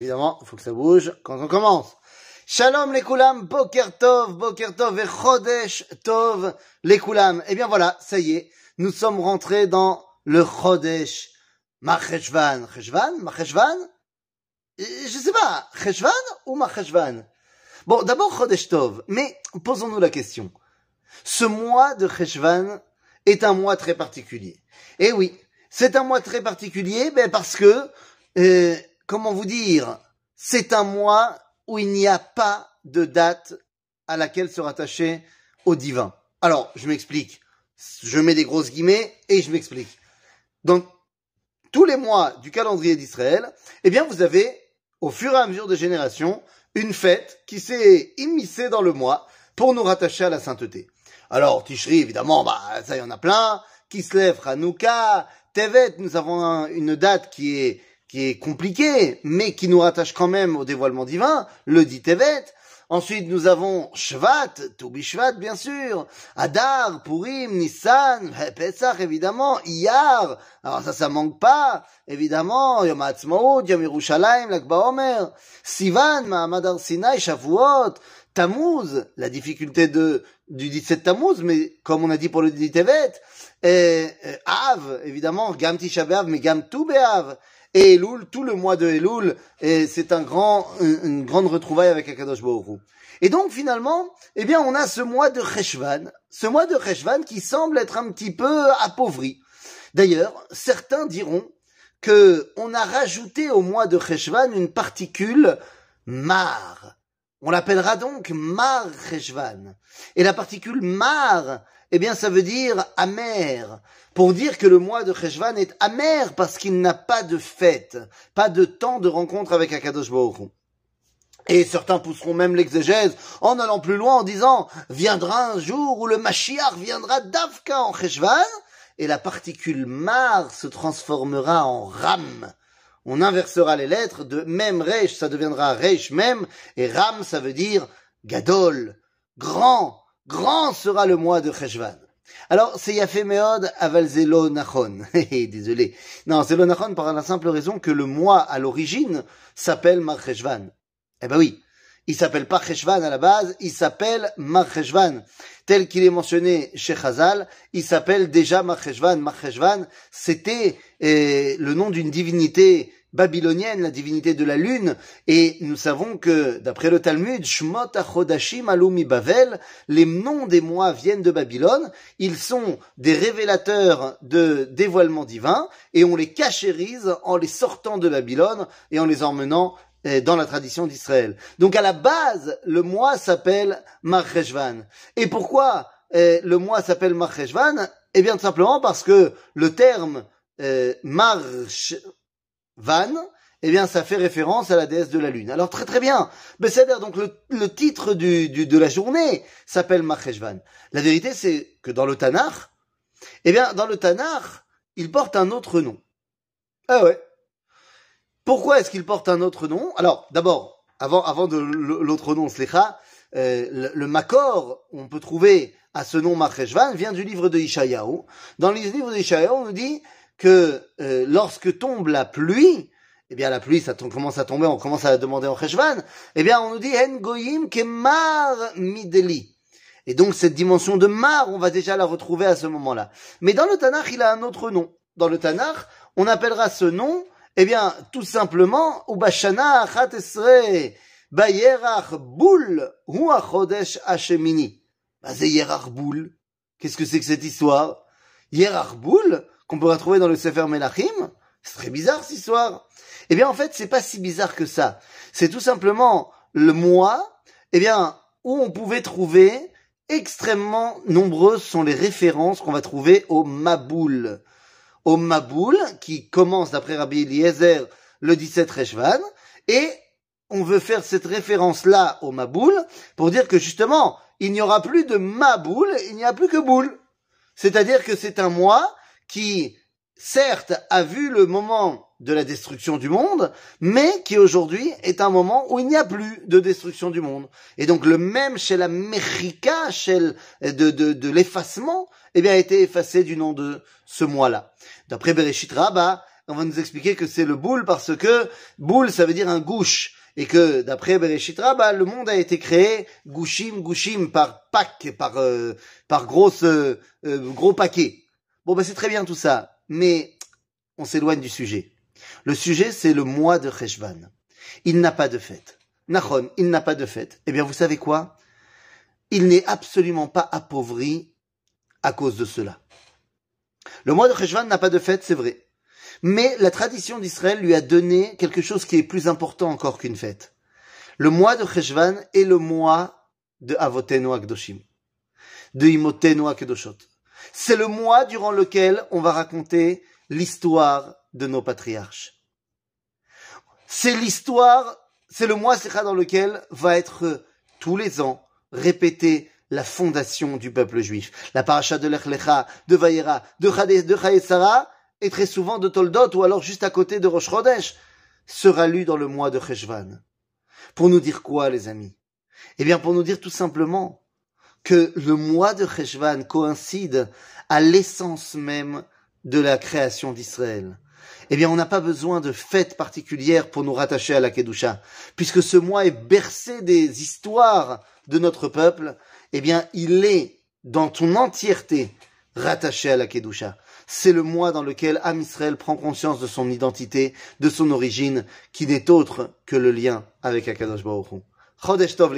Évidemment, il faut que ça bouge quand on commence. Shalom les koulam, boker tov, boker tov et chodesh tov les koulam. Eh bien voilà, ça y est, nous sommes rentrés dans le chodesh Macheshvan. Cheshvan? Macheshvan? Je sais pas, Cheshvan ou Macheshvan? Bon, d'abord chodesh tov, mais posons-nous la question. Ce mois de Cheshvan est un mois très particulier. Eh oui, c'est un mois très particulier ben parce que euh, comment vous dire, c'est un mois où il n'y a pas de date à laquelle se rattacher au divin. Alors, je m'explique. Je mets des grosses guillemets et je m'explique. Dans tous les mois du calendrier d'Israël, eh bien, vous avez, au fur et à mesure des générations, une fête qui s'est immiscée dans le mois pour nous rattacher à la sainteté. Alors, Tishri, évidemment, bah, ça y en a plein. Kislev, Hanouka, Tevet, nous avons une date qui est qui est compliqué, mais qui nous rattache quand même au dévoilement divin, le dit Tevet. Ensuite, nous avons Shvat, Toubi Shvat, bien sûr, Adar, Purim, Nissan, Pesach, évidemment, Iyar, alors ça, ça manque pas, évidemment, Yom HaAtzmaut, Yom Yerushalayim, Omer, Sivan, Mahamad Sinai, Shavuot, Tammuz, la difficulté de, du 17 Tammuz, mais comme on a dit pour le dit Tevet, et, Av, évidemment, Gam Tisha mais Gam Be'av, et Elul, tout le mois de Elul, c'est un grand, une, grande retrouvaille avec Akadosh Baruch Et donc finalement, eh bien, on a ce mois de Cheshvan, ce mois de Cheshvan qui semble être un petit peu appauvri. D'ailleurs, certains diront que on a rajouté au mois de Cheshvan une particule mar. On l'appellera donc mar Cheshvan. Et la particule mar, eh bien, ça veut dire amer. Pour dire que le mois de Cheshvan est amer parce qu'il n'a pas de fête, pas de temps de rencontre avec Akadosh Baruch et certains pousseront même l'exégèse en allant plus loin en disant viendra un jour où le Mashiach viendra d'Afka en Cheshvan et la particule mar se transformera en ram. On inversera les lettres de même Resh, ça deviendra Resh même et ram ça veut dire gadol, grand, grand sera le mois de Cheshvan. Alors, c'est Yafé Meod Aval Zelo Nachon. Désolé. Non, Zelo Nachon par la simple raison que le mois à l'origine s'appelle Mar Cheshvan. Eh ben oui. Il s'appelle pas Cheshvan à la base, il s'appelle Mar Cheshvan. Tel qu'il est mentionné chez Chazal, il s'appelle déjà Mar Cheshvan. Mar Cheshvan, c'était eh, le nom d'une divinité babylonienne, la divinité de la lune, et nous savons que, d'après le Talmud, Shmot Achodashim Alumi Bavel, les noms des mois viennent de Babylone, ils sont des révélateurs de dévoilement divin, et on les cachérise en les sortant de Babylone et en les emmenant eh, dans la tradition d'Israël. Donc à la base, le mois s'appelle Marcheshvan. Et pourquoi eh, le mois s'appelle Marcheshvan? Eh bien tout simplement parce que le terme eh, March Van, eh bien, ça fait référence à la déesse de la lune. Alors très très bien. c'est-à-dire donc le, titre du, de la journée s'appelle Macheshvan. La vérité, c'est que dans le Tanakh, eh bien, dans le Tanakh, il porte un autre nom. Ah ouais. Pourquoi est-ce qu'il porte un autre nom? Alors, d'abord, avant, avant de l'autre nom, Slecha, euh, le, le, Makor, on peut trouver à ce nom Macheshvan, vient du livre de Ishayahu. Dans le livre de Ishayahu, on nous dit que euh, lorsque tombe la pluie, eh bien la pluie, ça commence à tomber, on commence à demander en Cheshvan, eh bien on nous dit En goyim kemar mideli. Et donc cette dimension de mar, on va déjà la retrouver à ce moment-là. Mais dans le Tanakh, il a un autre nom. Dans le Tanakh, on appellera ce nom, eh bien tout simplement Ubashana Chatesre Bayerach Boul Hu Achodesh Hashemini. Bah, Boul. Qu'est-ce que c'est que cette histoire? Yerach Boul qu'on peut retrouver dans le Sefer Melachim. C'est très bizarre cette histoire. Eh bien, en fait, c'est pas si bizarre que ça. C'est tout simplement le mois, eh bien, où on pouvait trouver extrêmement nombreuses sont les références qu'on va trouver au Maboul. Au Maboul, qui commence d'après Rabbi Eliezer le 17 Reshvan, et on veut faire cette référence-là au Maboul pour dire que justement, il n'y aura plus de Maboul, il n'y a plus que Boule. C'est-à-dire que c'est un mois qui, certes, a vu le moment de la destruction du monde, mais qui aujourd'hui est un moment où il n'y a plus de destruction du monde. Et donc le même chez la Mechika, chez de, de, de l'effacement, eh bien, a été effacé du nom de ce mois-là. D'après Bereshit Rabba, on va nous expliquer que c'est le boule parce que boule, ça veut dire un gouche. Et que d'après Bereshit bah, le monde a été créé gouchim, gouchim par pack, par euh, par grosse euh, euh, gros paquet. Bon bah c'est très bien tout ça, mais on s'éloigne du sujet. Le sujet c'est le mois de Cheshvan. Il n'a pas de fête. Nachon, il n'a pas de fête. Eh bien vous savez quoi? Il n'est absolument pas appauvri à cause de cela. Le mois de Cheshvan n'a pas de fête, c'est vrai. Mais la tradition d'Israël lui a donné quelque chose qui est plus important encore qu'une fête. Le mois de Cheshvan est le mois de Avotenu Akdoshim, de Imotenu Akdoshot. C'est le mois durant lequel on va raconter l'histoire de nos patriarches. C'est l'histoire, c'est le mois dans lequel va être tous les ans répété la fondation du peuple juif. La paracha de l'Echlecha, de Vayera, de Chayesara, et très souvent de Toldot, ou alors juste à côté de Rosh Chodesh, sera lu dans le mois de Cheshvan. Pour nous dire quoi, les amis? Eh bien, pour nous dire tout simplement que le mois de Cheshvan coïncide à l'essence même de la création d'Israël. Eh bien, on n'a pas besoin de fêtes particulières pour nous rattacher à la Kedusha, puisque ce mois est bercé des histoires de notre peuple. Eh bien, il est dans ton entièreté rattaché à la Kedusha. C'est le mois dans lequel Am Israël prend conscience de son identité, de son origine, qui n'est autre que le lien avec Akadosh Baruch Hu. Chodesh Tov